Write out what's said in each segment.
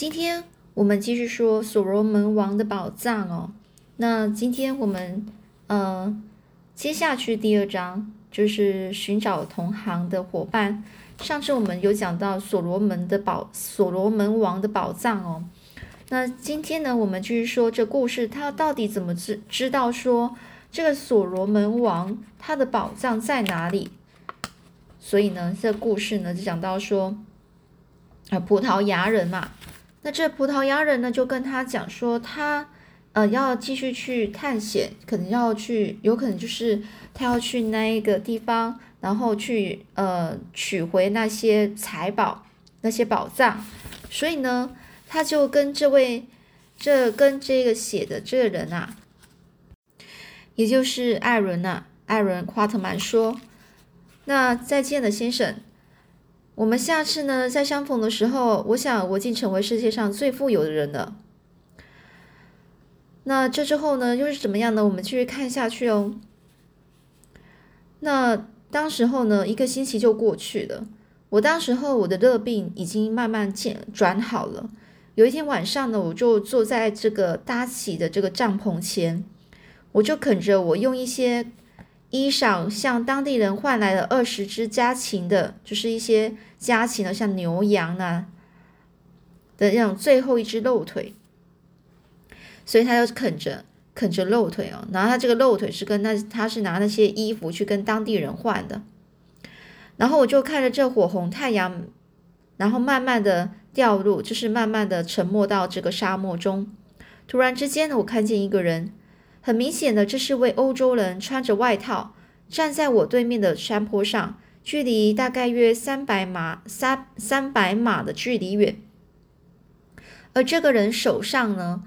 今天我们继续说所罗门王的宝藏哦。那今天我们呃接下去第二章就是寻找同行的伙伴。上次我们有讲到所罗门的宝，所罗门王的宝藏哦。那今天呢，我们继续说这故事，他到底怎么知知道说这个所罗门王他的宝藏在哪里？所以呢，这故事呢就讲到说啊，葡萄牙人嘛。那这葡萄牙人呢，就跟他讲说，他呃要继续去探险，可能要去，有可能就是他要去那一个地方，然后去呃取回那些财宝、那些宝藏。所以呢，他就跟这位这跟这个写的这个人啊，也就是艾伦呐，艾伦·夸特曼说：“那再见了，先生。”我们下次呢再相逢的时候，我想我已经成为世界上最富有的人了。那这之后呢又是怎么样呢？我们继续看下去哦。那当时候呢，一个星期就过去了。我当时候我的热病已经慢慢见转好了。有一天晚上呢，我就坐在这个搭起的这个帐篷前，我就啃着我用一些。衣裳向当地人换来了二十只家禽的，就是一些家禽的，像牛羊啊的那种最后一只肉腿，所以他就啃着啃着肉腿哦，然后他这个肉腿是跟那他是拿那些衣服去跟当地人换的，然后我就看着这火红太阳，然后慢慢的掉入，就是慢慢的沉没到这个沙漠中，突然之间呢，我看见一个人。很明显的，这是位欧洲人，穿着外套，站在我对面的山坡上，距离大概约三百码三三百码的距离远。而这个人手上呢，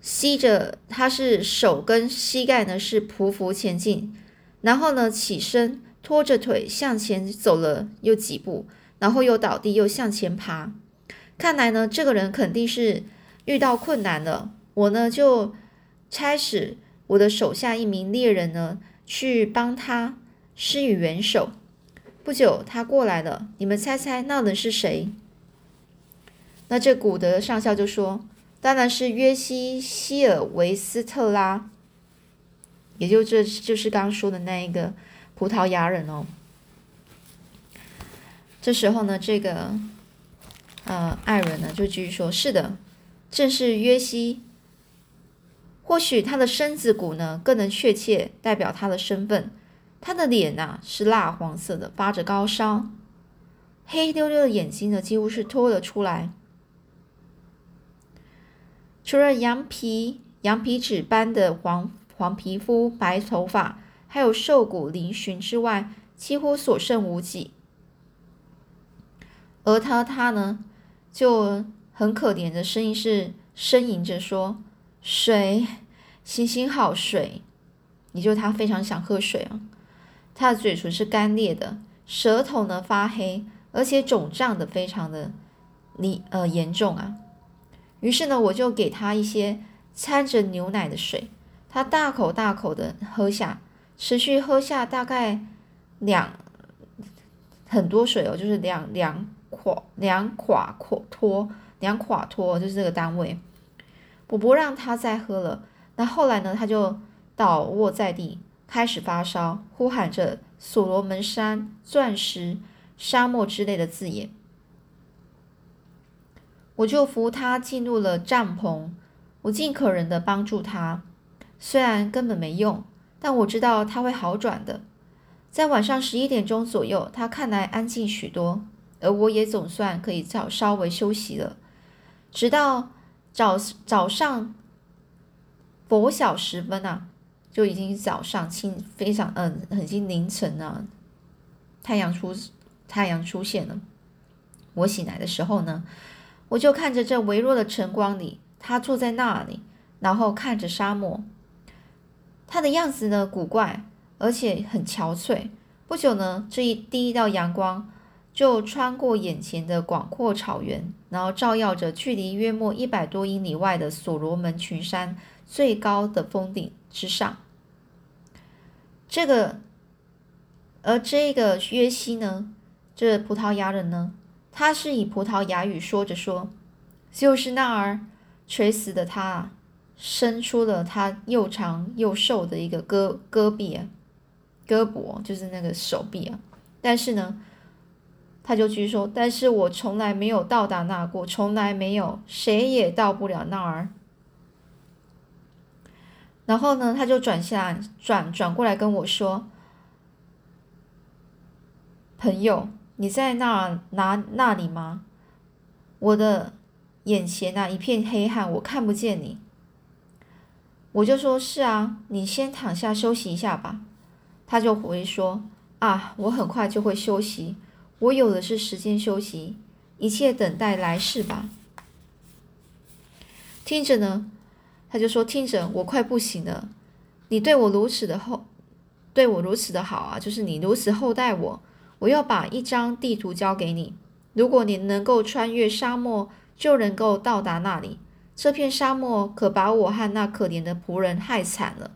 吸着，他是手跟膝盖呢是匍匐前进，然后呢起身，拖着腿向前走了又几步，然后又倒地，又向前爬。看来呢，这个人肯定是遇到困难了。我呢就。差使我的手下一名猎人呢，去帮他施以援手。不久，他过来了。你们猜猜那人是谁？那这古德上校就说：“当然是约西希尔维斯特拉，也就这就是刚刚说的那一个葡萄牙人哦。”这时候呢，这个呃艾伦呢就继续说：“是的，正是约西。”或许他的身子骨呢，更能确切代表他的身份。他的脸呐是蜡黄色的，发着高烧，黑溜溜的眼睛呢几乎是脱了出来。除了羊皮羊皮纸般的黄黄皮肤、白头发，还有瘦骨嶙峋之外，几乎所剩无几。而他他呢就很可怜的声音是呻吟着说。水，行行好水，也就他非常想喝水啊。他的嘴唇是干裂的，舌头呢发黑，而且肿胀的非常的你呃严重啊。于是呢，我就给他一些掺着牛奶的水，他大口大口的喝下，持续喝下大概两很多水哦，就是两两垮两垮垮托两垮托，就是这个单位。我不让他再喝了。那后来呢？他就倒卧在地，开始发烧，呼喊着“所罗门山、钻石、沙漠”之类的字眼。我就扶他进入了帐篷，我尽可能的帮助他，虽然根本没用，但我知道他会好转的。在晚上十一点钟左右，他看来安静许多，而我也总算可以稍稍微休息了，直到。早早上拂晓时分啊，就已经早上清非常嗯，已经凌晨了。太阳出太阳出现了。我醒来的时候呢，我就看着这微弱的晨光里，他坐在那里，然后看着沙漠。他的样子呢古怪，而且很憔悴。不久呢，这一第一道阳光。就穿过眼前的广阔草原，然后照耀着距离约莫一百多英里外的所罗门群山最高的峰顶之上。这个，而这个约西呢，这葡萄牙人呢，他是以葡萄牙语说着说：“就是那儿垂死的他，伸出了他又长又瘦的一个胳胳臂啊，胳膊就是那个手臂啊。但是呢，他就继续说：“但是我从来没有到达那过，从来没有，谁也到不了那儿。”然后呢，他就转下转转过来跟我说：“朋友，你在那哪那里吗？我的眼前那一片黑暗，我看不见你。”我就说：“是啊，你先躺下休息一下吧。”他就回说：“啊，我很快就会休息，我有的是时间休息，一切等待来世吧。”听着呢。他就说：“听着，我快不行了。你对我如此的厚，对我如此的好啊，就是你如此厚待我。我要把一张地图交给你，如果你能够穿越沙漠，就能够到达那里。这片沙漠可把我和那可怜的仆人害惨了。”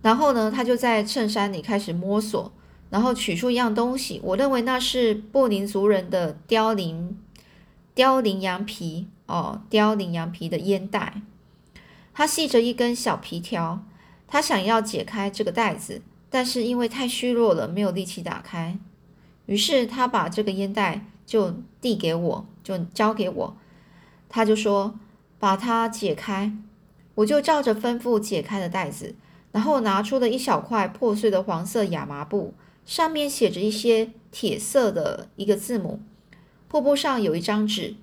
然后呢，他就在衬衫里开始摸索，然后取出一样东西。我认为那是布林族人的凋零凋零羊皮。哦，凋零羊皮的烟袋，他系着一根小皮条，他想要解开这个袋子，但是因为太虚弱了，没有力气打开。于是他把这个烟袋就递给我，就交给我，他就说把它解开。我就照着吩咐解开了袋子，然后拿出了一小块破碎的黄色亚麻布，上面写着一些铁色的一个字母。破布上有一张纸。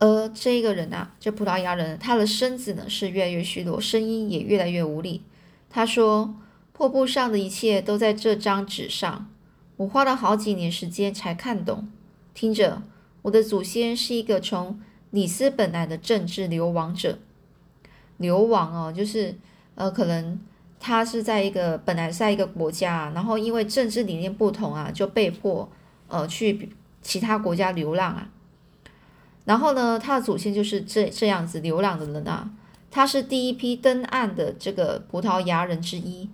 而这个人啊，这葡萄牙人，他的身子呢是越来越虚弱，声音也越来越无力。他说：“破布上的一切都在这张纸上，我花了好几年时间才看懂。听着，我的祖先是一个从里斯本来的政治流亡者，流亡哦，就是呃，可能他是在一个本来是在一个国家，然后因为政治理念不同啊，就被迫呃去其他国家流浪啊。”然后呢，他的祖先就是这这样子流浪的人啊。他是第一批登岸的这个葡萄牙人之一。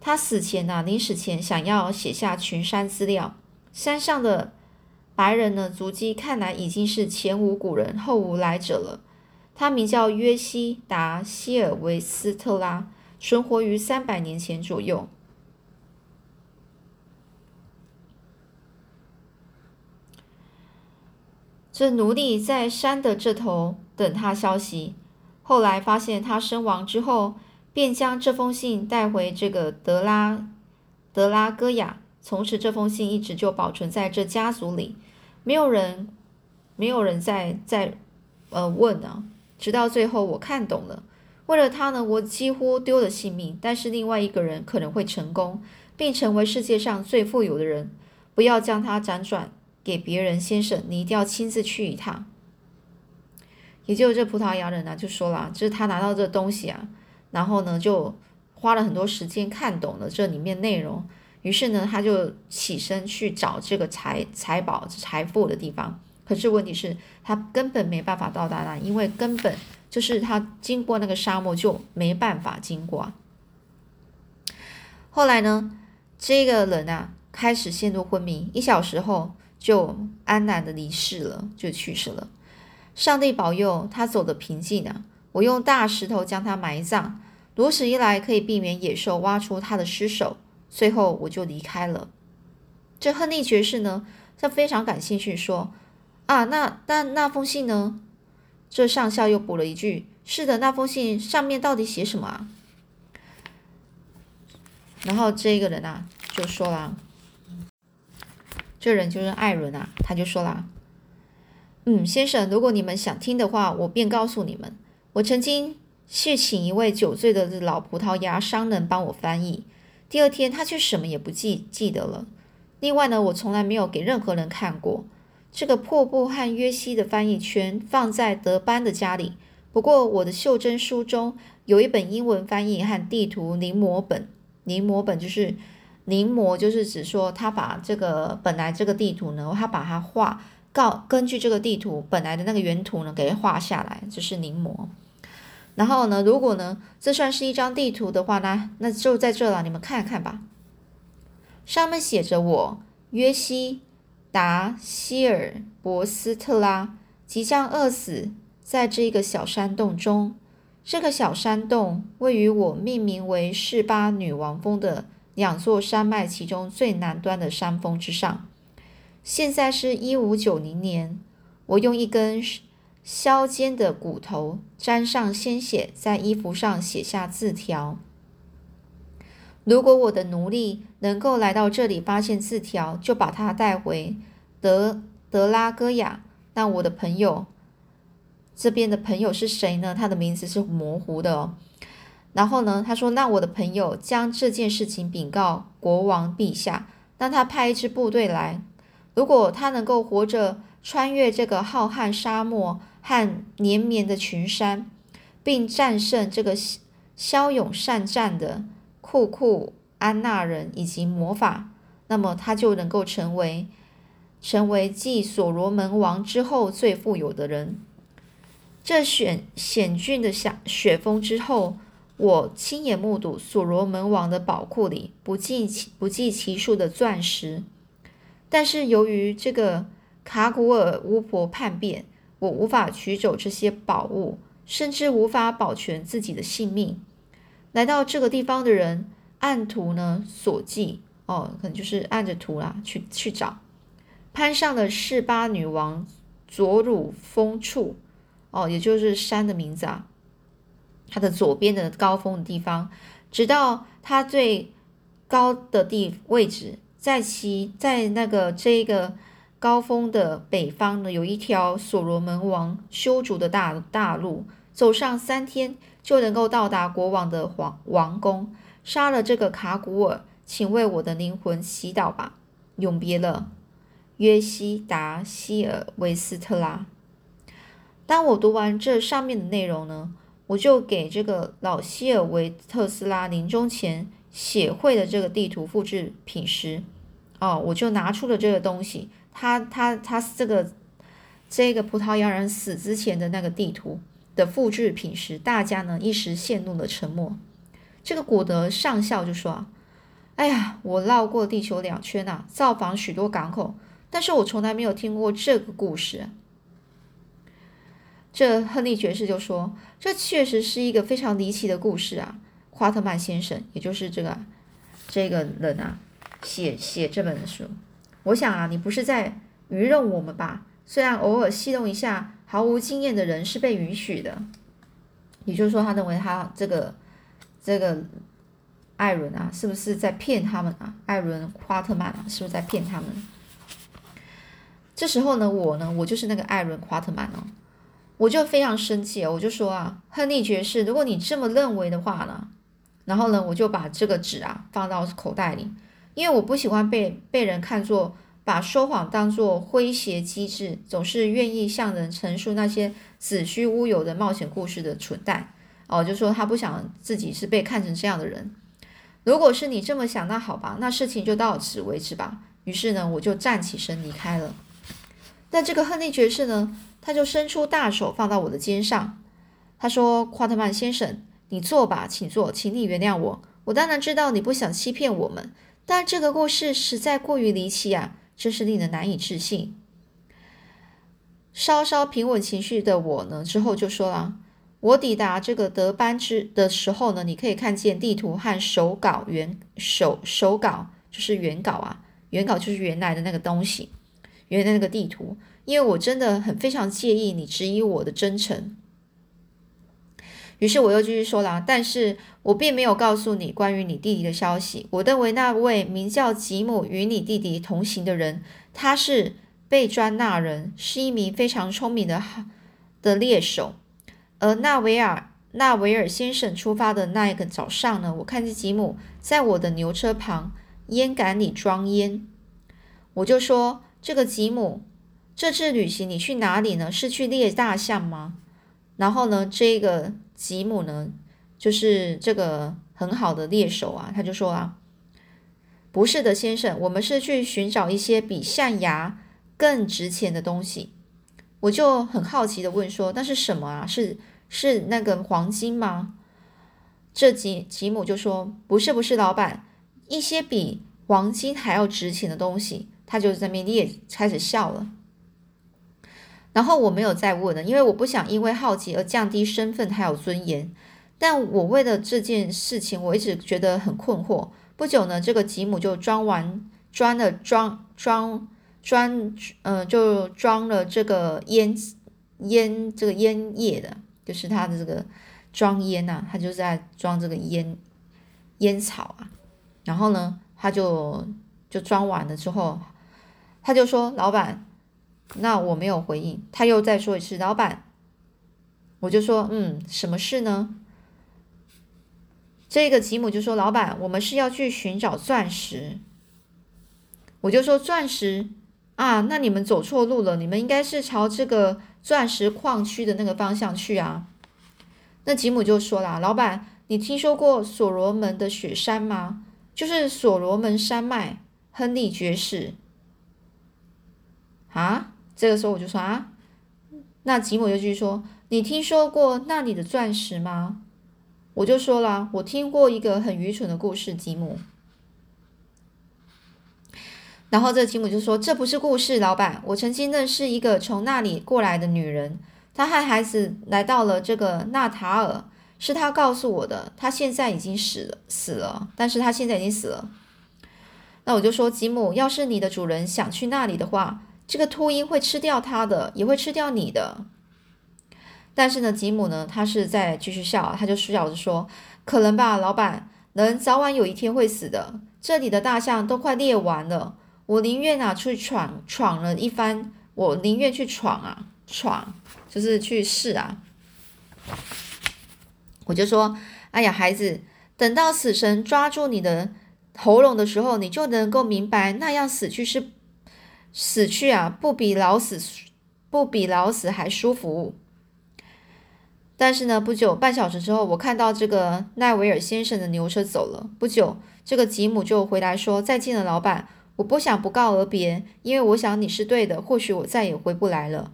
他死前呢，临死前想要写下群山资料。山上的白人呢，足迹看来已经是前无古人后无来者了。他名叫约西达希尔维斯特拉，存活于三百年前左右。这奴隶在山的这头等他消息，后来发现他身亡之后，便将这封信带回这个德拉德拉戈亚。从此，这封信一直就保存在这家族里，没有人，没有人再再呃问啊。直到最后，我看懂了，为了他呢，我几乎丢了性命。但是另外一个人可能会成功，并成为世界上最富有的人。不要将他辗转。给别人，先生，你一定要亲自去一趟。也就这葡萄牙人呢，就说了，就是他拿到这东西啊，然后呢，就花了很多时间看懂了这里面内容，于是呢，他就起身去找这个财财宝、财富的地方。可是问题是，他根本没办法到达那，因为根本就是他经过那个沙漠就没办法经过。后来呢，这个人啊，开始陷入昏迷，一小时后。就安然的离世了，就去世了。上帝保佑他走得平静啊！我用大石头将他埋葬，如此一来可以避免野兽挖出他的尸首。最后我就离开了。这亨利爵士呢，他非常感兴趣，说：“啊，那那那封信呢？”这上校又补了一句：“是的，那封信上面到底写什么啊？”然后这个人啊，就说了。这人就是艾伦啊，他就说啦：“嗯，先生，如果你们想听的话，我便告诉你们。我曾经去请一位酒醉的老葡萄牙商人帮我翻译，第二天他却什么也不记记得了。另外呢，我从来没有给任何人看过这个破布和约西的翻译，全放在德班的家里。不过我的袖珍书中有一本英文翻译和地图临摹本，临摹本就是。”临摹就是指说，他把这个本来这个地图呢，他把它画，告根据这个地图本来的那个原图呢，给画下来，就是临摹。然后呢，如果呢，这算是一张地图的话呢，那就在这了，你们看看吧。上面写着我约西达希尔博斯特拉即将饿死在这个小山洞中。这个小山洞位于我命名为士巴女王峰的两座山脉其中最南端的山峰之上。现在是一五九零年，我用一根削尖的骨头沾上鲜血，在衣服上写下字条。如果我的奴隶能够来到这里发现字条，就把他带回德德拉戈亚。那我的朋友这边的朋友是谁呢？他的名字是模糊的哦。然后呢，他说：“那我的朋友将这件事情禀告国王陛下，让他派一支部队来。如果他能够活着穿越这个浩瀚沙漠和连绵的群山，并战胜这个骁勇善战的。”库库安纳人以及魔法，那么他就能够成为成为继所罗门王之后最富有的人。这险险峻的雪雪峰之后，我亲眼目睹所罗门王的宝库里不计其不计其数的钻石。但是由于这个卡古尔巫婆叛变，我无法取走这些宝物，甚至无法保全自己的性命。来到这个地方的人按图呢所记。哦，可能就是按着图啦去去找，攀上了士巴女王左乳峰处。哦，也就是山的名字啊，它的左边的高峰的地方，直到它最高的地位置，在其在那个这个高峰的北方呢，有一条所罗门王修筑的大大路，走上三天。就能够到达国王的皇王宫，杀了这个卡古尔，请为我的灵魂祈祷吧。永别了，约西达希尔维斯特拉。当我读完这上面的内容呢，我就给这个老希尔维特斯拉临终前写会的这个地图复制品时，哦，我就拿出了这个东西，他他他这个这个葡萄牙人死之前的那个地图。的复制品时，大家呢一时陷入了沉默。这个古德上校就说：“哎呀，我绕过地球两圈呐，造访许多港口，但是我从来没有听过这个故事。”这亨利爵士就说：“这确实是一个非常离奇的故事啊。”夸特曼先生，也就是这个这个人啊，写写这本书，我想啊，你不是在愚弄我们吧？虽然偶尔戏弄一下。毫无经验的人是被允许的，也就是说，他认为他这个这个艾伦啊，是不是在骗他们啊？艾伦·夸特曼啊，是不是在骗他们？这时候呢，我呢，我就是那个艾伦·夸特曼哦，我就非常生气，我就说啊，亨利爵士，如果你这么认为的话呢，然后呢，我就把这个纸啊放到口袋里，因为我不喜欢被被人看作。把说谎当作诙谐机智，总是愿意向人陈述那些子虚乌有的冒险故事的蠢蛋哦，就说他不想自己是被看成这样的人。如果是你这么想，那好吧，那事情就到此为止吧。于是呢，我就站起身离开了。但这个亨利爵士呢，他就伸出大手放到我的肩上，他说：“夸特曼先生，你坐吧，请坐，请你原谅我。我当然知道你不想欺骗我们，但这个故事实在过于离奇啊。”真是令人难以置信。稍稍平稳情绪的我呢，之后就说了：我抵达这个德班之的时候呢，你可以看见地图和手稿原手手稿，就是原稿啊，原稿就是原来的那个东西，原来那个地图。因为我真的很非常介意你质疑我的真诚。于是我又继续说了，但是我并没有告诉你关于你弟弟的消息。我认为那位名叫吉姆与你弟弟同行的人，他是被专纳人，是一名非常聪明的的猎手。而纳维尔纳维尔先生出发的那一个早上呢，我看见吉姆在我的牛车旁烟杆里装烟。我就说：“这个吉姆，这次旅行你去哪里呢？是去猎大象吗？”然后呢，这个。吉姆呢，就是这个很好的猎手啊，他就说啊，不是的，先生，我们是去寻找一些比象牙更值钱的东西。我就很好奇的问说，那是什么啊？是是那个黄金吗？这吉吉姆就说，不是，不是，老板，一些比黄金还要值钱的东西。他就在那边也开始笑了。然后我没有再问了，因为我不想因为好奇而降低身份还有尊严。但我为了这件事情，我一直觉得很困惑。不久呢，这个吉姆就装完装了装装装，嗯，就装了这个烟烟这个烟叶的，就是他的这个装烟呐，他就在装这个烟烟草啊。然后呢，他就就装完了之后，他就说：“老板，那我没有回应。”他又再说一次：“老板。”我就说：“嗯，什么事呢？”这个吉姆就说：“老板，我们是要去寻找钻石。”我就说：“钻石啊，那你们走错路了，你们应该是朝这个钻石矿区的那个方向去啊。”那吉姆就说啦：“老板，你听说过所罗门的雪山吗？就是所罗门山脉，亨利爵士。”啊，这个时候我就说：“啊，那吉姆就继续说：你听说过那里的钻石吗？”我就说了，我听过一个很愚蠢的故事，吉姆。然后这吉姆就说：“这不是故事，老板，我曾经认识一个从那里过来的女人，她和孩子来到了这个纳塔尔，是她告诉我的。她现在已经死了，死了，但是她现在已经死了。那我就说，吉姆，要是你的主人想去那里的话，这个秃鹰会吃掉他的，也会吃掉你的。”但是呢，吉姆呢，他是在继续笑，他就笑着说：“可能吧，老板，人早晚有一天会死的。这里的大象都快猎完了，我宁愿啊去闯闯了一番，我宁愿去闯啊闯，就是去试啊。”我就说：“哎呀，孩子，等到死神抓住你的喉咙的时候，你就能够明白，那样死去是死去啊，不比老死不比老死还舒服。”但是呢，不久半小时之后，我看到这个奈维尔先生的牛车走了。不久，这个吉姆就回来说：“再见了，老板，我不想不告而别，因为我想你是对的。或许我再也回不来了。”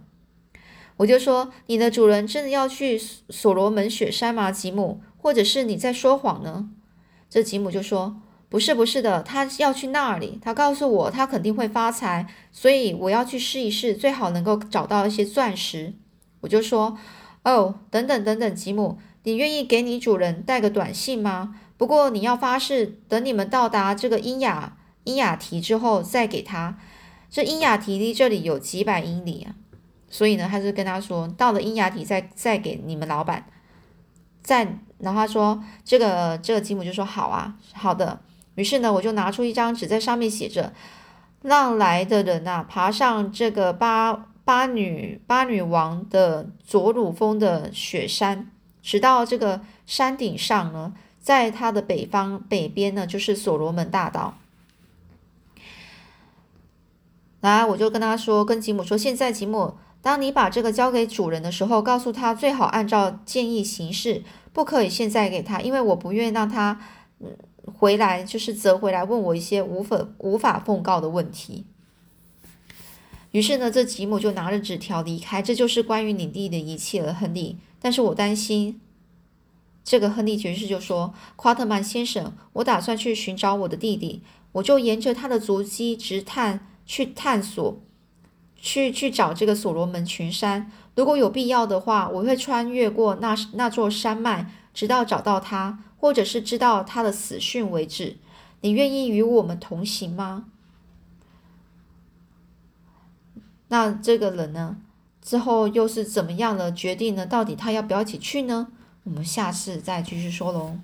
我就说：“你的主人真的要去所罗门雪山吗，吉姆？或者是你在说谎呢？”这吉姆就说：“不是，不是的，他要去那里。他告诉我，他肯定会发财，所以我要去试一试，最好能够找到一些钻石。”我就说。哦，等等等等，吉姆，你愿意给你主人带个短信吗？不过你要发誓，等你们到达这个英雅英雅提之后再给他。这英雅提离这里有几百英里啊，所以呢，他就跟他说，到了英雅提再再给你们老板。再，然后他说，这个这个吉姆就说好啊，好的。于是呢，我就拿出一张纸，在上面写着，让来的人呐爬上这个八。巴女巴女王的左乳峰的雪山，直到这个山顶上呢，在它的北方北边呢，就是所罗门大道。来，我就跟他说，跟吉姆说，现在吉姆，当你把这个交给主人的时候，告诉他最好按照建议行事，不可以现在给他，因为我不愿意让他回来，就是折回来问我一些无法无法奉告的问题。于是呢，这吉姆就拿着纸条离开。这就是关于领地的一切了，亨利。但是我担心，这个亨利爵士就说：“夸特曼先生，我打算去寻找我的弟弟，我就沿着他的足迹直探去探索，去去找这个所罗门群山。如果有必要的话，我会穿越过那那座山脉，直到找到他，或者是知道他的死讯为止。你愿意与我们同行吗？”那这个人呢，之后又是怎么样的决定呢？到底他要不要一起去呢？我们下次再继续说喽。